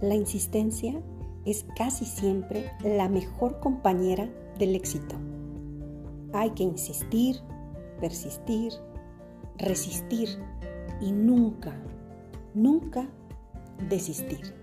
La insistencia es casi siempre la mejor compañera del éxito. Hay que insistir, persistir, resistir y nunca, nunca desistir.